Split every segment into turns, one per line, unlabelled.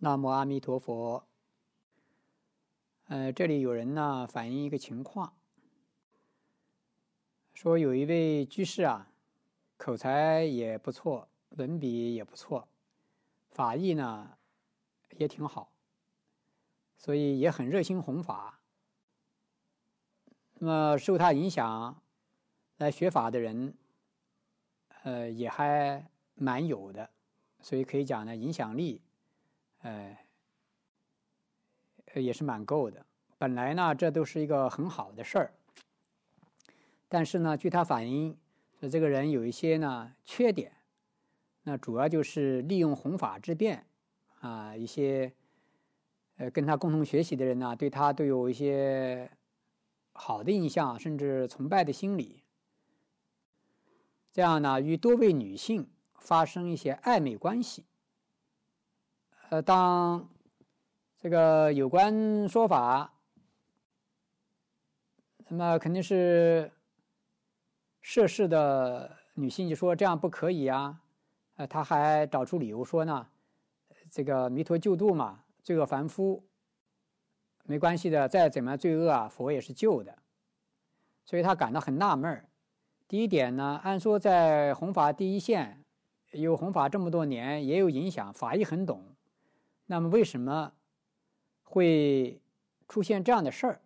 南无阿弥陀佛。呃，这里有人呢反映一个情况，说有一位居士啊，口才也不错，文笔也不错，法艺呢也挺好，所以也很热心弘法。那么受他影响来学法的人，呃，也还蛮有的，所以可以讲呢，影响力，呃，也是蛮够的。本来呢，这都是一个很好的事儿，但是呢，据他反映，说这个人有一些呢缺点，那主要就是利用弘法之便，啊，一些呃跟他共同学习的人呢，对他都有一些。好的印象，甚至崇拜的心理，这样呢，与多位女性发生一些暧昧关系。呃，当这个有关说法，那么肯定是涉事的女性就说这样不可以啊，呃，他还找出理由说呢，这个弥陀救度嘛，罪恶凡夫。没关系的，再怎么罪恶啊，佛也是救的，所以他感到很纳闷儿。第一点呢，按说在弘法第一线，有弘法这么多年，也有影响，法医很懂，那么为什么会出现这样的事儿？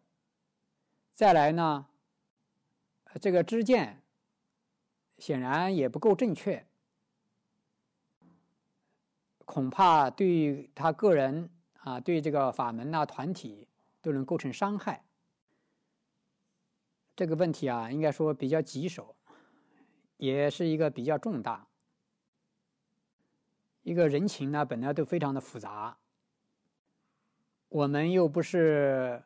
再来呢，这个知见显然也不够正确，恐怕对他个人啊，对这个法门呐、团体。都能构成伤害，这个问题啊，应该说比较棘手，也是一个比较重大。一个人情呢，本来都非常的复杂，我们又不是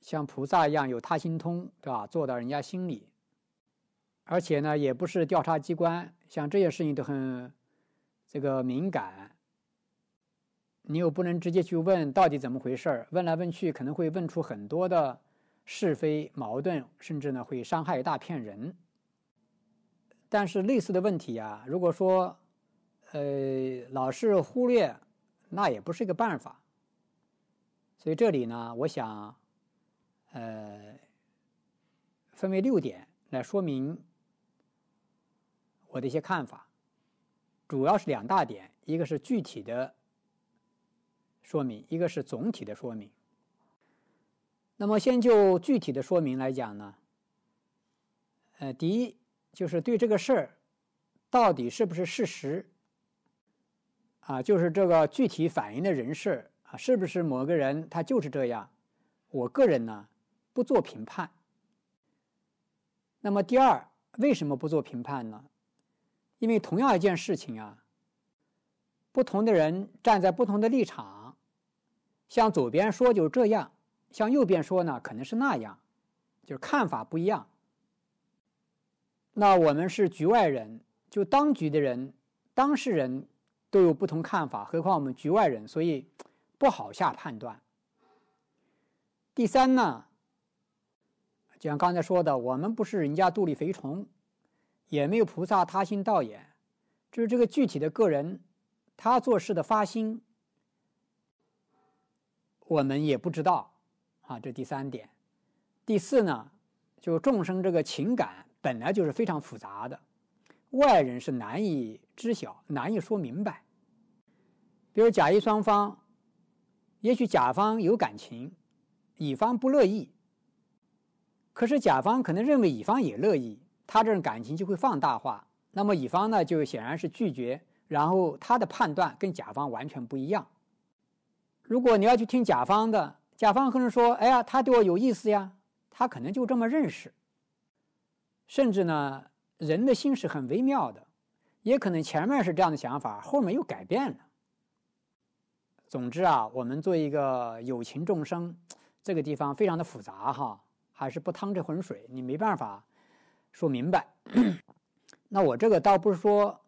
像菩萨一样有他心通，对吧？做到人家心里，而且呢，也不是调查机关，像这些事情都很这个敏感。你又不能直接去问到底怎么回事，问来问去可能会问出很多的是非矛盾，甚至呢会伤害一大片人。但是类似的问题啊，如果说呃老是忽略，那也不是一个办法。所以这里呢，我想呃分为六点来说明我的一些看法，主要是两大点，一个是具体的。说明一个是总体的说明。那么，先就具体的说明来讲呢，呃，第一就是对这个事儿到底是不是事实啊，就是这个具体反映的人事啊，是不是某个人他就是这样？我个人呢不做评判。那么第二，为什么不做评判呢？因为同样一件事情啊，不同的人站在不同的立场。向左边说就这样，向右边说呢可能是那样，就是看法不一样。那我们是局外人，就当局的人、当事人都有不同看法，何况我们局外人，所以不好下判断。第三呢，就像刚才说的，我们不是人家肚里肥虫，也没有菩萨他心道眼，就是这个具体的个人，他做事的发心。我们也不知道，啊，这第三点。第四呢，就众生这个情感本来就是非常复杂的，外人是难以知晓、难以说明白。比如甲乙双方，也许甲方有感情，乙方不乐意，可是甲方可能认为乙方也乐意，他这种感情就会放大化。那么乙方呢，就显然是拒绝，然后他的判断跟甲方完全不一样。如果你要去听甲方的，甲方可能说：“哎呀，他对我有意思呀。”他可能就这么认识。甚至呢，人的心是很微妙的，也可能前面是这样的想法，后面又改变了。总之啊，我们做一个有情众生，这个地方非常的复杂哈，还是不趟这浑水，你没办法说明白。那我这个倒不是说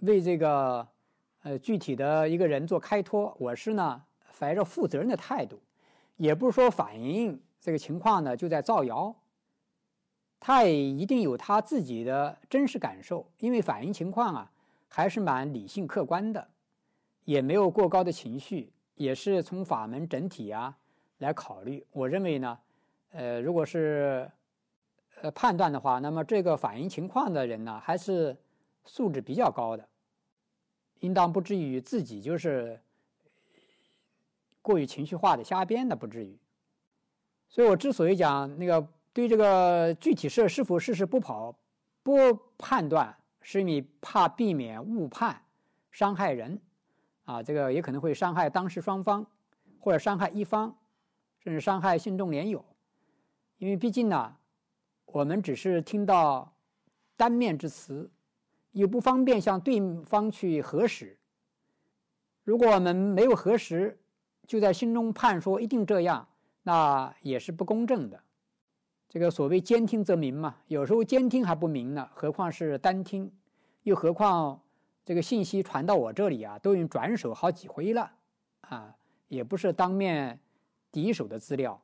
为这个呃具体的一个人做开脱，我是呢。怀着负责任的态度，也不是说反映这个情况呢就在造谣，他也一定有他自己的真实感受，因为反映情况啊还是蛮理性客观的，也没有过高的情绪，也是从法门整体啊来考虑。我认为呢，呃，如果是呃判断的话，那么这个反映情况的人呢，还是素质比较高的，应当不至于自己就是过于情绪化的瞎编的，不至于。所以我之所以讲那个对这个具体事是否事实不跑不判断，是因为怕避免误判伤害人。啊，这个也可能会伤害当事双方，或者伤害一方，甚至伤害信众连友，因为毕竟呢，我们只是听到单面之词，又不方便向对方去核实。如果我们没有核实，就在心中判说一定这样，那也是不公正的。这个所谓兼听则明嘛，有时候兼听还不明呢，何况是单听，又何况。这个信息传到我这里啊，都已经转手好几回了，啊，也不是当面第一手的资料。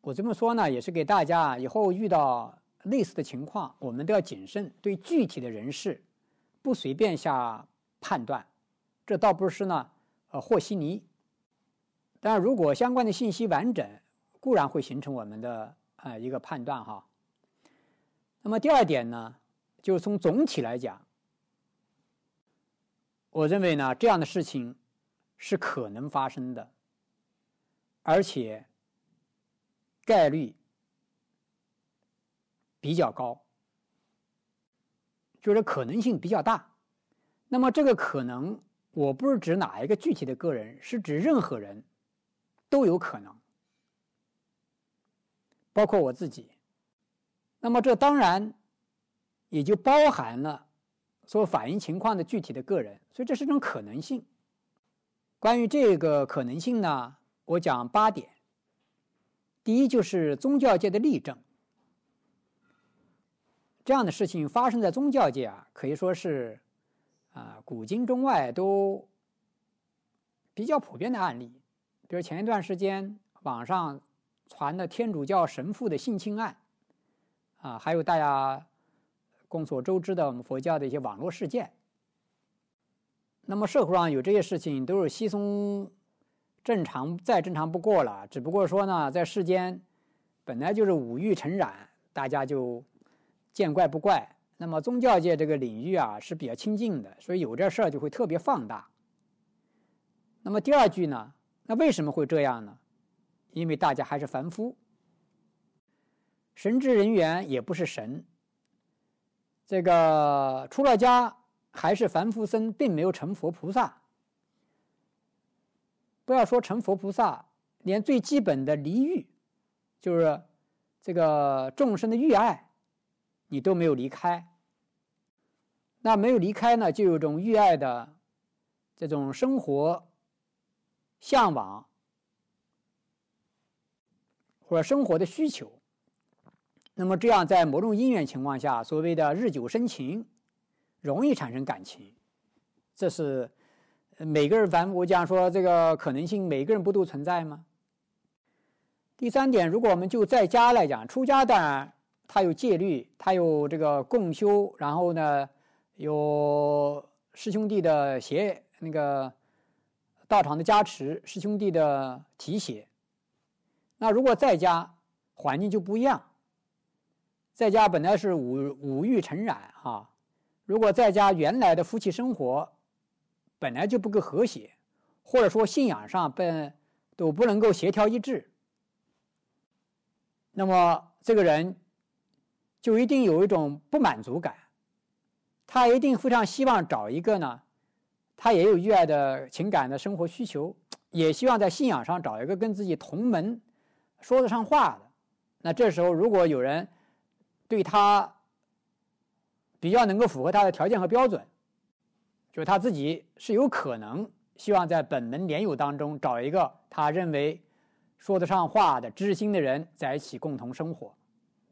我这么说呢，也是给大家以后遇到类似的情况，我们都要谨慎，对具体的人事不随便下判断。这倒不是呢，呃，和稀泥。但如果相关的信息完整，固然会形成我们的呃一个判断哈。那么第二点呢，就是从总体来讲。我认为呢，这样的事情是可能发生的，而且概率比较高，就是可能性比较大。那么这个可能，我不是指哪一个具体的个人，是指任何人都有可能，包括我自己。那么这当然也就包含了。所反映情况的具体的个人，所以这是一种可能性。关于这个可能性呢，我讲八点。第一就是宗教界的例证，这样的事情发生在宗教界啊，可以说是啊古今中外都比较普遍的案例。比如前一段时间网上传的天主教神父的性侵案，啊，还有大家。众所周知的，我们佛教的一些网络事件。那么社会上有这些事情，都是稀松正常，再正常不过了。只不过说呢，在世间本来就是五欲成染，大家就见怪不怪。那么宗教界这个领域啊是比较亲近的，所以有这事儿就会特别放大。那么第二句呢，那为什么会这样呢？因为大家还是凡夫，神职人员也不是神。这个出了家还是凡夫僧，并没有成佛菩萨。不要说成佛菩萨，连最基本的离欲，就是这个众生的欲爱，你都没有离开。那没有离开呢，就有种欲爱的这种生活向往，或者生活的需求。那么这样，在某种因缘情况下，所谓的日久生情，容易产生感情，这是每个人凡我讲说这个可能性，每个人不都存在吗？第三点，如果我们就在家来讲，出家当然他有戒律，他有这个共修，然后呢有师兄弟的协那个道场的加持，师兄弟的提携。那如果在家环境就不一样。在家本来是五五欲成染哈，如果在家原来的夫妻生活本来就不够和谐，或者说信仰上本都不能够协调一致，那么这个人就一定有一种不满足感，他一定非常希望找一个呢，他也有欲爱的情感的生活需求，也希望在信仰上找一个跟自己同门说得上话的，那这时候如果有人。对他比较能够符合他的条件和标准，就是他自己是有可能希望在本门莲友当中找一个他认为说得上话的知心的人在一起共同生活，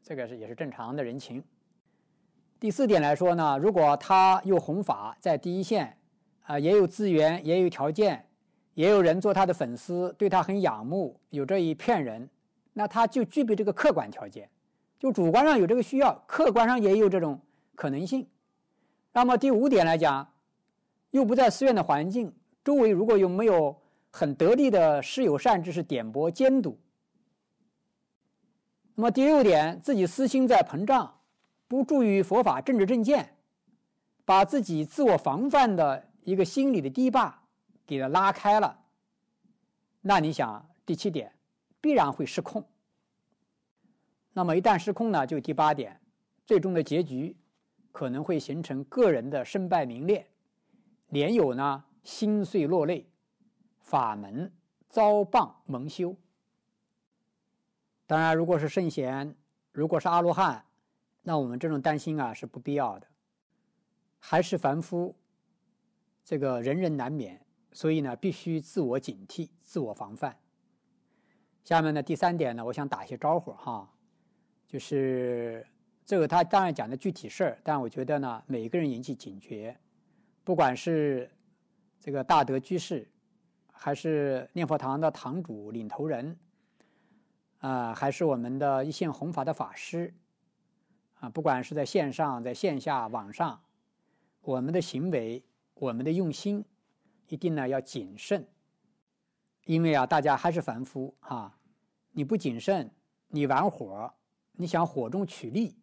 这个是也是正常的人情。第四点来说呢，如果他又弘法在第一线，啊，也有资源，也有条件，也有人做他的粉丝，对他很仰慕，有这一片人，那他就具备这个客观条件。就主观上有这个需要，客观上也有这种可能性。那么第五点来讲，又不在寺院的环境，周围如果有没有很得力的师友善知识点拨监督，那么第六点，自己私心在膨胀，不注于佛法政治正见，把自己自我防范的一个心理的堤坝给它拉开了，那你想第七点必然会失控。那么一旦失控呢，就第八点，最终的结局可能会形成个人的身败名裂，连友呢心碎落泪，法门遭谤蒙羞。当然，如果是圣贤，如果是阿罗汉，那我们这种担心啊是不必要的。还是凡夫，这个人人难免，所以呢，必须自我警惕、自我防范。下面呢，第三点呢，我想打一些招呼哈。就是这个，他当然讲的具体事儿，但我觉得呢，每个人引起警觉，不管是这个大德居士，还是念佛堂的堂主领头人，啊，还是我们的一线弘法的法师，啊，不管是在线上、在线下、网上，我们的行为、我们的用心，一定呢要谨慎，因为啊，大家还是凡夫啊，你不谨慎，你玩火。你想火中取栗，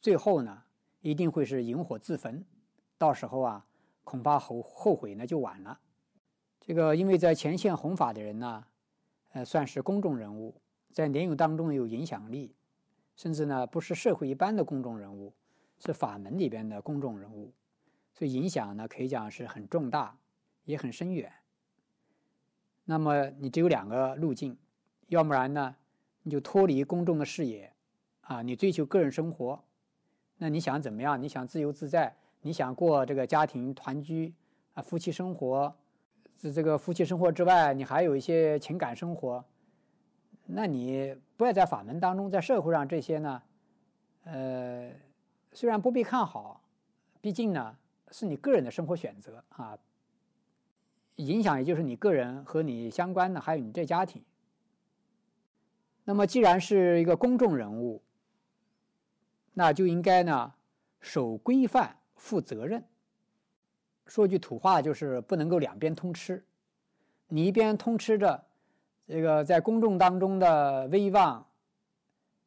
最后呢一定会是引火自焚，到时候啊恐怕后后悔呢就晚了。这个因为在前线弘法的人呢，呃算是公众人物，在莲友当中有影响力，甚至呢不是社会一般的公众人物，是法门里边的公众人物，所以影响呢可以讲是很重大，也很深远。那么你只有两个路径，要不然呢你就脱离公众的视野。啊，你追求个人生活，那你想怎么样？你想自由自在？你想过这个家庭团聚啊，夫妻生活？这这个夫妻生活之外，你还有一些情感生活？那你不要在法门当中，在社会上这些呢？呃，虽然不必看好，毕竟呢是你个人的生活选择啊，影响也就是你个人和你相关的，还有你这家庭。那么既然是一个公众人物，那就应该呢，守规范、负责任。说句土话，就是不能够两边通吃。你一边通吃着这个在公众当中的威望、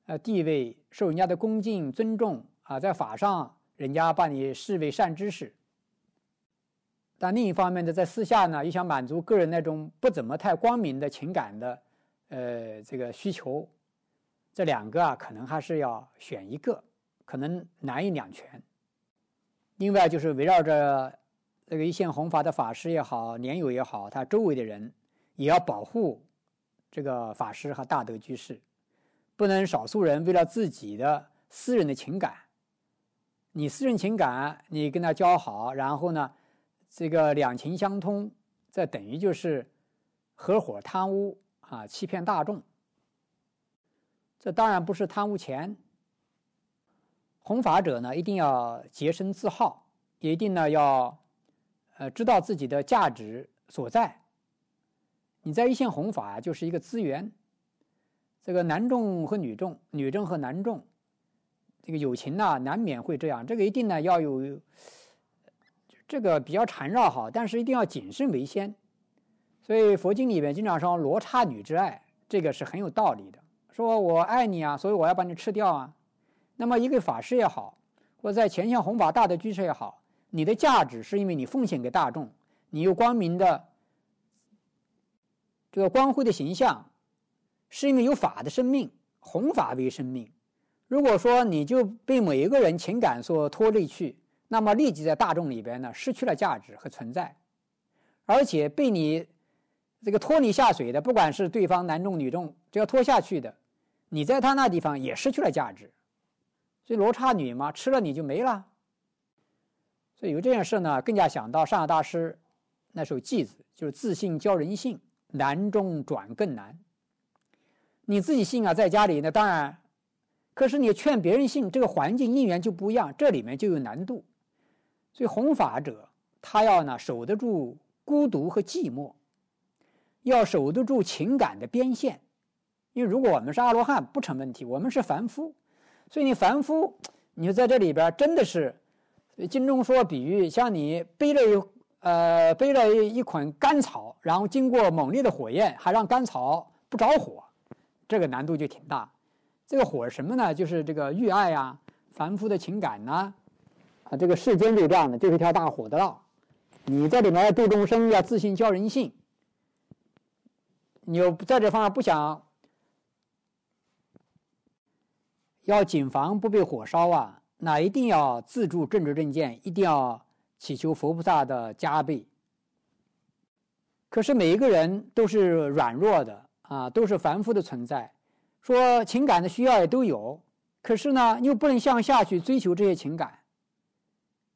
呃地位，受人家的恭敬尊重啊，在法上人家把你视为善知识。但另一方面呢，在私下呢，又想满足个人那种不怎么太光明的情感的呃这个需求，这两个啊，可能还是要选一个。可能难以两全。另外，就是围绕着这个一线弘法的法师也好，年友也好，他周围的人也要保护这个法师和大德居士，不能少数人为了自己的私人的情感，你私人情感你跟他交好，然后呢，这个两情相通，这等于就是合伙贪污啊，欺骗大众。这当然不是贪污钱。弘法者呢，一定要洁身自好，也一定呢要，呃，知道自己的价值所在。你在一线弘法就是一个资源，这个男众和女众，女众和男众，这个友情呢难免会这样。这个一定呢要有，这个比较缠绕哈，但是一定要谨慎为先。所以佛经里面经常说罗刹女之爱，这个是很有道理的。说我爱你啊，所以我要把你吃掉啊。那么，一个法师也好，或者在前线弘法大的居士也好，你的价值是因为你奉献给大众，你有光明的这个光辉的形象，是因为有法的生命，弘法为生命。如果说你就被每一个人情感所拖累去，那么立即在大众里边呢失去了价值和存在，而且被你这个拖你下水的，不管是对方男众女众，只要拖下去的，你在他那地方也失去了价值。所以罗刹女嘛，吃了你就没了。所以有这件事呢，更加想到上海大师那首偈子，就是自信教人性，难中转更难。你自己信啊，在家里那当然，可是你劝别人信，这个环境因缘就不一样，这里面就有难度。所以弘法者他要呢守得住孤独和寂寞，要守得住情感的边线。因为如果我们是阿罗汉不成问题，我们是凡夫。所以你凡夫，你就在这里边真的是，经中说比喻，像你背了呃，背了一捆干草，然后经过猛烈的火焰，还让干草不着火，这个难度就挺大。这个火什么呢？就是这个欲爱呀，凡夫的情感呐，啊，这个世间就这样的，就是一条大火的道。你在里面要度众生，要自信教人性，你又在这方面不想，要谨防不被火烧啊，那一定要自助正知正见，一定要祈求佛菩萨的加倍。可是每一个人都是软弱的啊，都是凡夫的存在，说情感的需要也都有，可是呢，又不能向下去追求这些情感，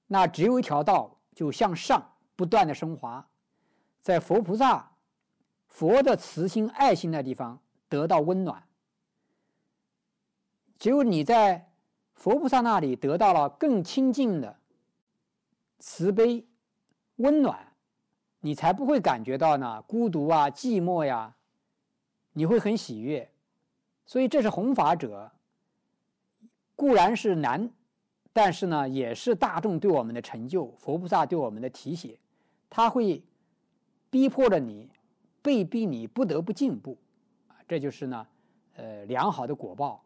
那只有一条道，就向上。不断的升华，在佛菩萨、佛的慈心、爱心的地方得到温暖。只有你在佛菩萨那里得到了更亲近的慈悲、温暖，你才不会感觉到呢孤独啊、寂寞呀，你会很喜悦。所以这是弘法者，固然是难，但是呢，也是大众对我们的成就，佛菩萨对我们的提携。他会逼迫着你，被逼你不得不进步，啊，这就是呢，呃，良好的果报。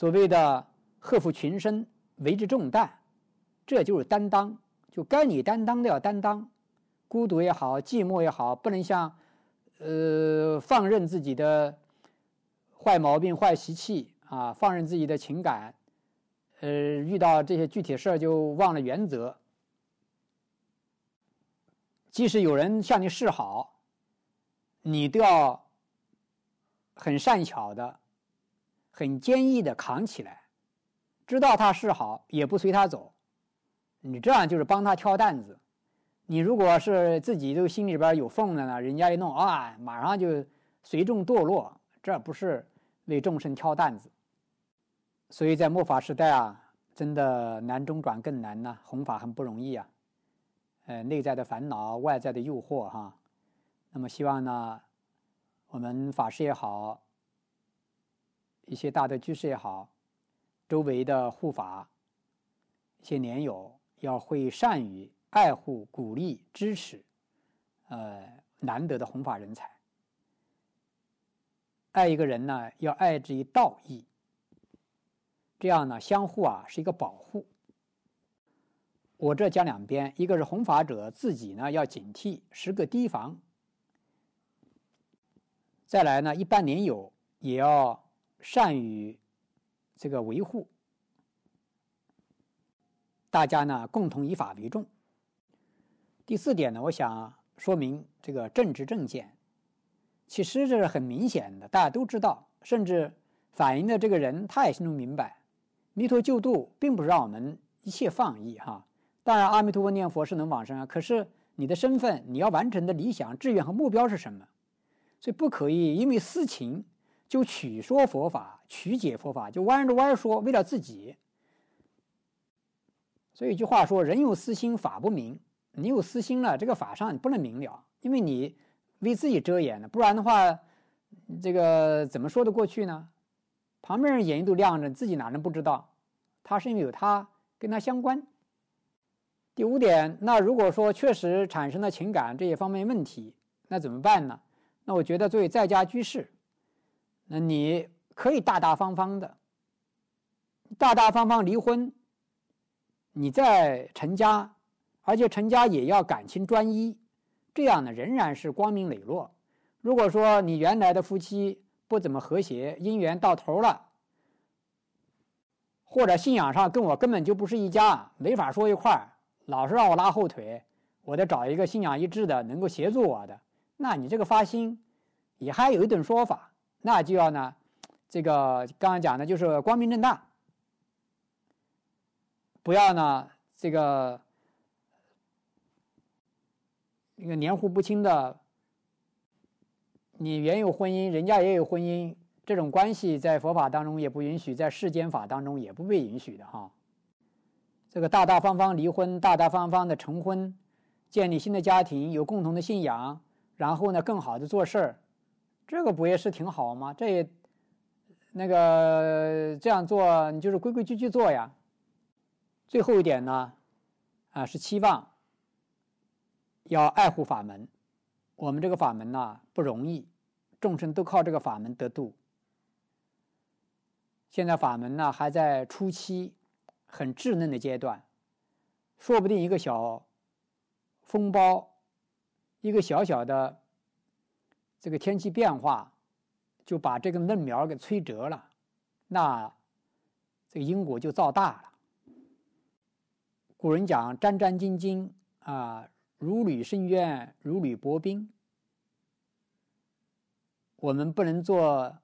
所谓的贺服群生，为之重担，这就是担当，就该你担当的要担当，孤独也好，寂寞也好，不能像，呃，放任自己的坏毛病、坏习气啊，放任自己的情感，呃，遇到这些具体事儿就忘了原则。即使有人向你示好，你都要很善巧的、很坚毅的扛起来，知道他是好也不随他走，你这样就是帮他挑担子。你如果是自己都心里边有缝的呢，人家一弄啊，马上就随众堕落，这不是为众生挑担子。所以在末法时代啊，真的难中转更难呢，弘法很不容易啊。呃，内在的烦恼，外在的诱惑，哈，那么希望呢，我们法师也好，一些大的居士也好，周围的护法一些年友，要会善于爱护、鼓励、支持，呃，难得的弘法人才。爱一个人呢，要爱之以道义，这样呢，相互啊是一个保护。我这讲两边，一个是弘法者自己呢要警惕，时刻提防；再来呢，一般年友也要善于这个维护。大家呢共同以法为重。第四点呢，我想说明这个政治正见，其实这是很明显的，大家都知道，甚至反映的这个人他也心中明白，弥陀救度并不是让我们一切放逸哈。当然，阿弥陀佛念佛是能往生啊。可是你的身份，你要完成的理想、志愿和目标是什么？所以不可以因为私情就曲说佛法、曲解佛法，就弯着弯说，为了自己。所以一句话说：“人有私心，法不明。”你有私心了，这个法上你不能明了，因为你为自己遮掩了。不然的话，这个怎么说得过去呢？旁边人眼睛都亮着，自己哪能不知道？他是因为有他跟他相关。第五点，那如果说确实产生了情感这些方面问题，那怎么办呢？那我觉得作为在家居士，那你可以大大方方的、大大方方离婚，你再成家，而且成家也要感情专一，这样呢仍然是光明磊落。如果说你原来的夫妻不怎么和谐，姻缘到头了，或者信仰上跟我根本就不是一家，没法说一块儿。老是让我拉后腿，我得找一个信仰一致的，能够协助我的。那你这个发心，也还有一种说法，那就要呢，这个刚刚讲的就是光明正大，不要呢这个那个黏糊不清的。你原有婚姻，人家也有婚姻，这种关系在佛法当中也不允许，在世间法当中也不被允许的哈。这个大大方方离婚，大大方方的成婚，建立新的家庭，有共同的信仰，然后呢，更好的做事儿，这个不也是挺好吗？这也那个这样做，你就是规规矩矩做呀。最后一点呢，啊，是期望要爱护法门。我们这个法门呢不容易，众生都靠这个法门得度。现在法门呢还在初期，很稚嫩的阶段，说不定一个小风暴，一个小小的这个天气变化，就把这个嫩苗给摧折了，那这个因果就造大了。古人讲“战战兢兢”啊，如履深渊，如履薄冰。我们不能做。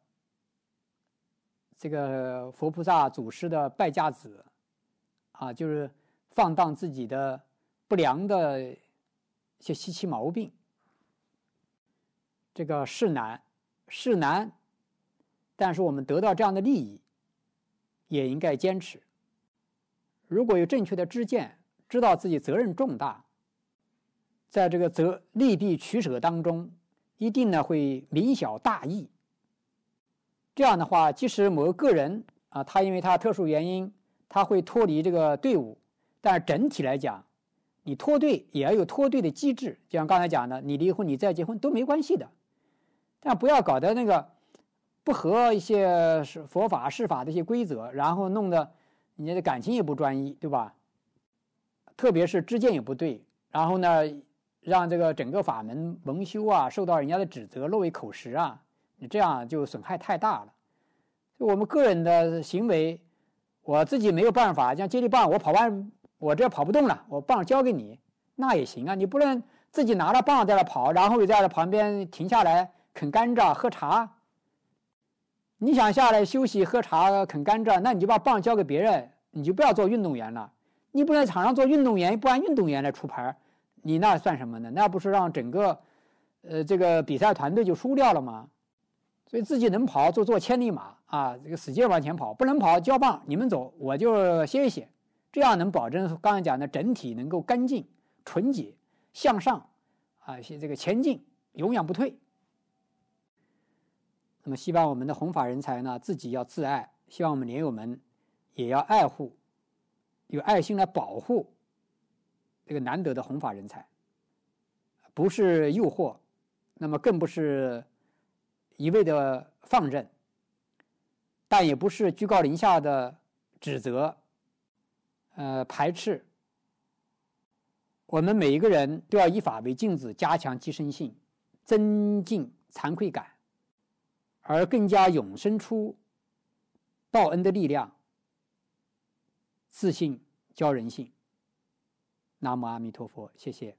这个佛菩萨祖师的败家子，啊，就是放荡自己的不良的一些习气毛病。这个是难，是难，但是我们得到这样的利益，也应该坚持。如果有正确的知见，知道自己责任重大，在这个责利弊取舍当中，一定呢会明晓大义。这样的话，即使某个人啊，他因为他特殊原因，他会脱离这个队伍，但整体来讲，你脱队也要有脱队的机制。就像刚才讲的，你离婚，你再结婚都没关系的，但不要搞得那个不合一些是佛法释法的一些规则，然后弄得你的感情也不专一，对吧？特别是知见也不对，然后呢，让这个整个法门蒙羞啊，受到人家的指责，落为口实啊。你这样就损害太大了。我们个人的行为，我自己没有办法，像接力棒，我跑完我这跑不动了，我棒交给你，那也行啊。你不能自己拿了棒在那跑，然后又在那旁边停下来啃甘蔗、喝茶。你想下来休息、喝茶、啃甘蔗，那你就把棒交给别人，你就不要做运动员了。你不在场上做运动员，不按运动员来出牌，你那算什么呢？那不是让整个，呃，这个比赛团队就输掉了吗？所以自己能跑就做千里马啊，这个使劲往前跑；不能跑交棒，你们走，我就歇一歇。这样能保证刚才讲的整体能够干净、纯洁、向上啊，这个前进，永远不退。那么，希望我们的弘法人才呢，自己要自爱；希望我们莲友们也要爱护，有爱心来保护这个难得的弘法人才，不是诱惑，那么更不是。一味的放任，但也不是居高临下的指责，呃，排斥。我们每一个人都要以法为镜子，加强提升性，增进惭愧感，而更加永生出报恩的力量。自信教人性。南无阿弥陀佛，谢谢。